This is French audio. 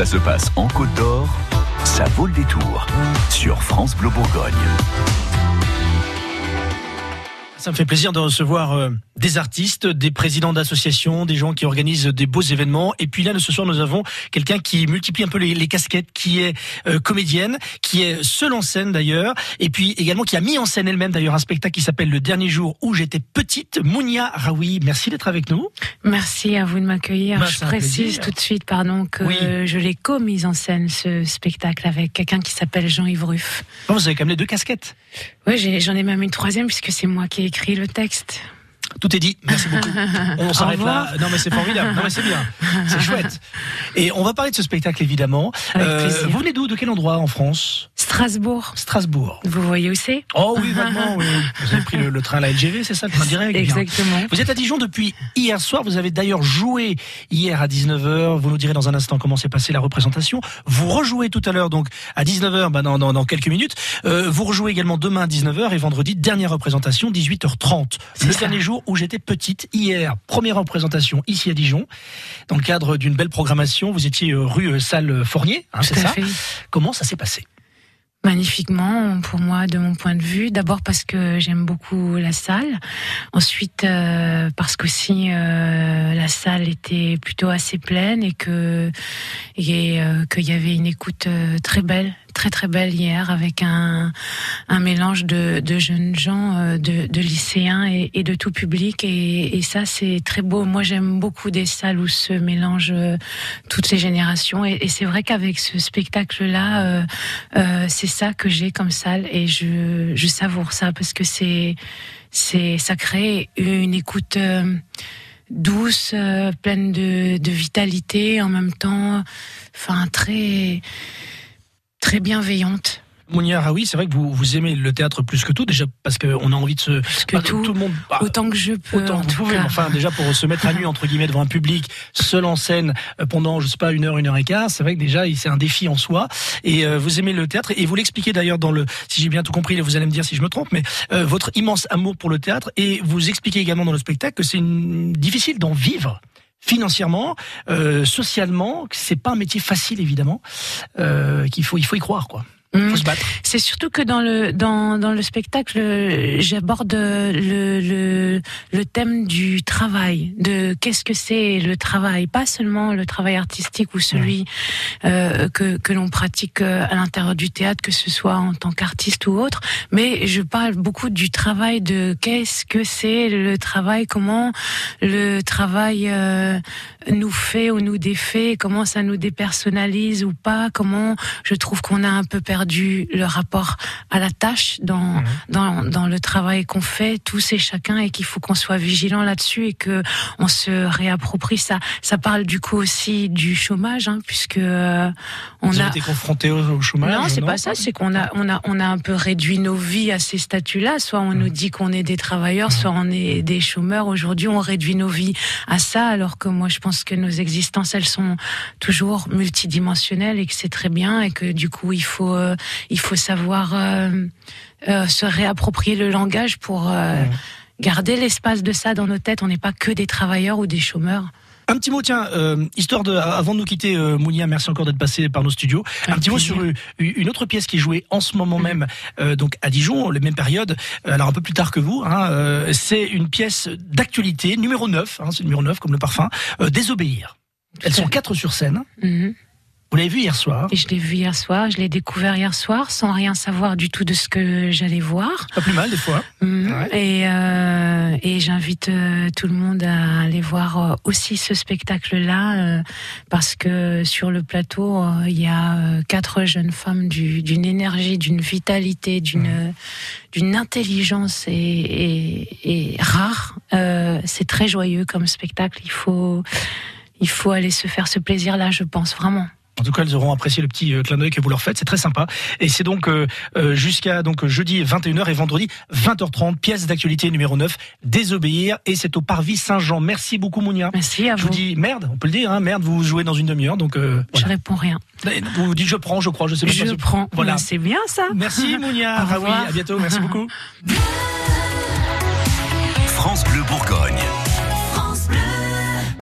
Ça se passe en Côte d'Or, ça vaut le détour sur France Bleu Bourgogne. Ça me fait plaisir de recevoir euh, des artistes, des présidents d'associations, des gens qui organisent des beaux événements. Et puis là, ce soir, nous avons quelqu'un qui multiplie un peu les, les casquettes, qui est euh, comédienne, qui est seule en scène d'ailleurs, et puis également qui a mis en scène elle-même d'ailleurs un spectacle qui s'appelle Le Dernier Jour où j'étais petite. Mounia Raoui, merci d'être avec nous. Merci à vous de m'accueillir. Bah, je précise tout de suite, pardon, que Oui. je l'ai co-mise en scène, ce spectacle, avec quelqu'un qui s'appelle Jean-Yves Ruff. Oh, vous avez quand même les deux casquettes. Oui, j'en ai même une troisième puisque c'est moi qui ai écrit le texte. Tout est dit. Merci beaucoup. On s'arrête là. Non, mais c'est formidable. Non, mais c'est bien. C'est chouette. Et on va parler de ce spectacle, évidemment. Avec plaisir. vous venez d'où? De quel endroit en France? Strasbourg. Strasbourg. Vous voyez où c'est? Oh oui, oui. Vous avez pris le, le train à la LGV, c'est ça, le train direct? Bien. Exactement. Vous êtes à Dijon depuis hier soir. Vous avez d'ailleurs joué hier à 19h. Vous nous direz dans un instant comment s'est passée la représentation. Vous rejouez tout à l'heure, donc à 19h, bah, dans, dans, dans quelques minutes. Euh, vous rejouez également demain à 19h et vendredi, dernière représentation, 18h30. C'est Le ça. dernier jour où j'étais petite, hier, première représentation ici à Dijon. Dans le cadre d'une belle programmation, vous étiez euh, rue euh, Salle Fournier, hein, c'est ça fait. Comment ça s'est passé Magnifiquement, pour moi, de mon point de vue. D'abord parce que j'aime beaucoup la salle. Ensuite, euh, parce qu'aussi euh, la salle était plutôt assez pleine et que et euh, qu'il y avait une écoute très belle, très très belle hier, avec un mélange de, jeunes gens, euh, de, lycéens et, de tout public. Et, ça, c'est très beau. Moi, j'aime beaucoup des salles où se mélangent euh, toutes ces générations. Et, c'est vrai qu'avec ce spectacle-là. euh, c'est ça que j'ai comme salle et je, savoure ça parce que c'est c'est ça crée une écoute douce, pleine de vitalité, en même temps, enfin très très bienveillante. Mounia Raoui, c'est vrai que vous, vous aimez le théâtre plus que tout, déjà parce qu'on a envie de se... Plus que bah, tout, le monde... bah, autant que je peux. Autant en vous tout pouvez, cas. enfin déjà pour se mettre à nu entre guillemets devant un public seul en scène euh, pendant je sais pas une heure une heure et quart, c'est vrai que déjà c'est un défi en soi. Et euh, vous aimez le théâtre et vous l'expliquez d'ailleurs dans le, si j'ai bien tout compris, vous allez me dire si je me trompe, mais euh, votre immense amour pour le théâtre et vous expliquez également dans le spectacle que c'est une- difficile d'en vivre financièrement, euh, socialement, c'est pas un métier facile évidemment, euh, qu'il faut il faut y croire quoi, Mm. battre. C'est surtout que dans le dans dans le spectacle, j'aborde le, le le thème du travail, de qu'est-ce que c'est le travail, pas seulement le travail artistique ou celui euh, que que l'on pratique euh, à l'intérieur du théâtre, que ce soit en tant qu'artiste ou autre, mais je parle beaucoup du travail de qu'est-ce que c'est le travail, comment le travail euh, nous fait ou nous défait, comment ça nous dépersonnalise ou pas, comment je trouve qu'on a un peu perdu le rapport à la tâche dans dans, dans le travail qu'on fait tous et chacun et qu'il faut qu'on soit vigilant là-dessus et que on se réapproprie ça. Ça parle du coup aussi du chômage hein, puisque euh, on vous a été confronté au, au chômage non, c'est pas ça. C'est qu'on a, on a, on a un peu réduit nos vies à ces statuts-là. Soit on nous dit qu'on est des travailleurs, soit on est des chômeurs. Aujourd'hui, on réduit nos vies à ça, alors que moi, je pense que nos existences, elles sont toujours multidimensionnelles et que c'est très bien et que du coup, il faut, euh, il faut savoir euh, euh, se réapproprier le langage pour euh, garder l'espace de ça dans nos têtes. On n'est pas que des travailleurs ou des chômeurs. Un petit mot, tiens, euh, histoire de, avant de nous quitter, euh, Mounia, merci encore d'être passé par nos studios. un petit mot sur une, une autre pièce qui est jouée en ce moment même, euh, donc à Dijon, les mêmes périodes, euh, alors un peu plus tard que vous. Hein, euh, c'est une pièce d'actualité, numéro 9, hein, c'est numéro 9 comme le parfum, euh, Désobéir. Elles sont quatre sur scène. Mhm. Vous l'avez vu hier soir? Et je l'ai vu hier soir, je l'ai découvert hier soir sans rien savoir du tout de ce que j'allais voir. Pas plus mal des fois. Ouais. Et, euh, et j'invite euh, tout le monde à aller voir euh, aussi ce spectacle-là parce que sur le plateau il y a quatre jeunes femmes du- d'une énergie, d'une vitalité, d'une d'une intelligence et, et, et rare. C'est très joyeux comme spectacle. Il faut il faut aller se faire ce plaisir-là, je pense vraiment. En tout cas, elles auront apprécié le petit euh, clin d'œil que vous leur faites. C'est très sympa. Et c'est donc euh, euh, jusqu'à donc jeudi 21h et vendredi 20h30, pièce d'actualité numéro 9, Désobéir. Et c'est au Parvis Saint-Jean. Merci beaucoup, Mounia. Merci à Je vous vous. dis merde, on peut le dire, hein, merde, vous jouez dans une demi-heure, donc euh, Je réponds rien. Vous vous dites je prends, je crois, je sais pas. Je si- prends. Voilà. Voilà. C'est bien ça. Merci Mounia, Au Raoui, revoir. à bientôt, merci beaucoup. France Bleu Bourgogne.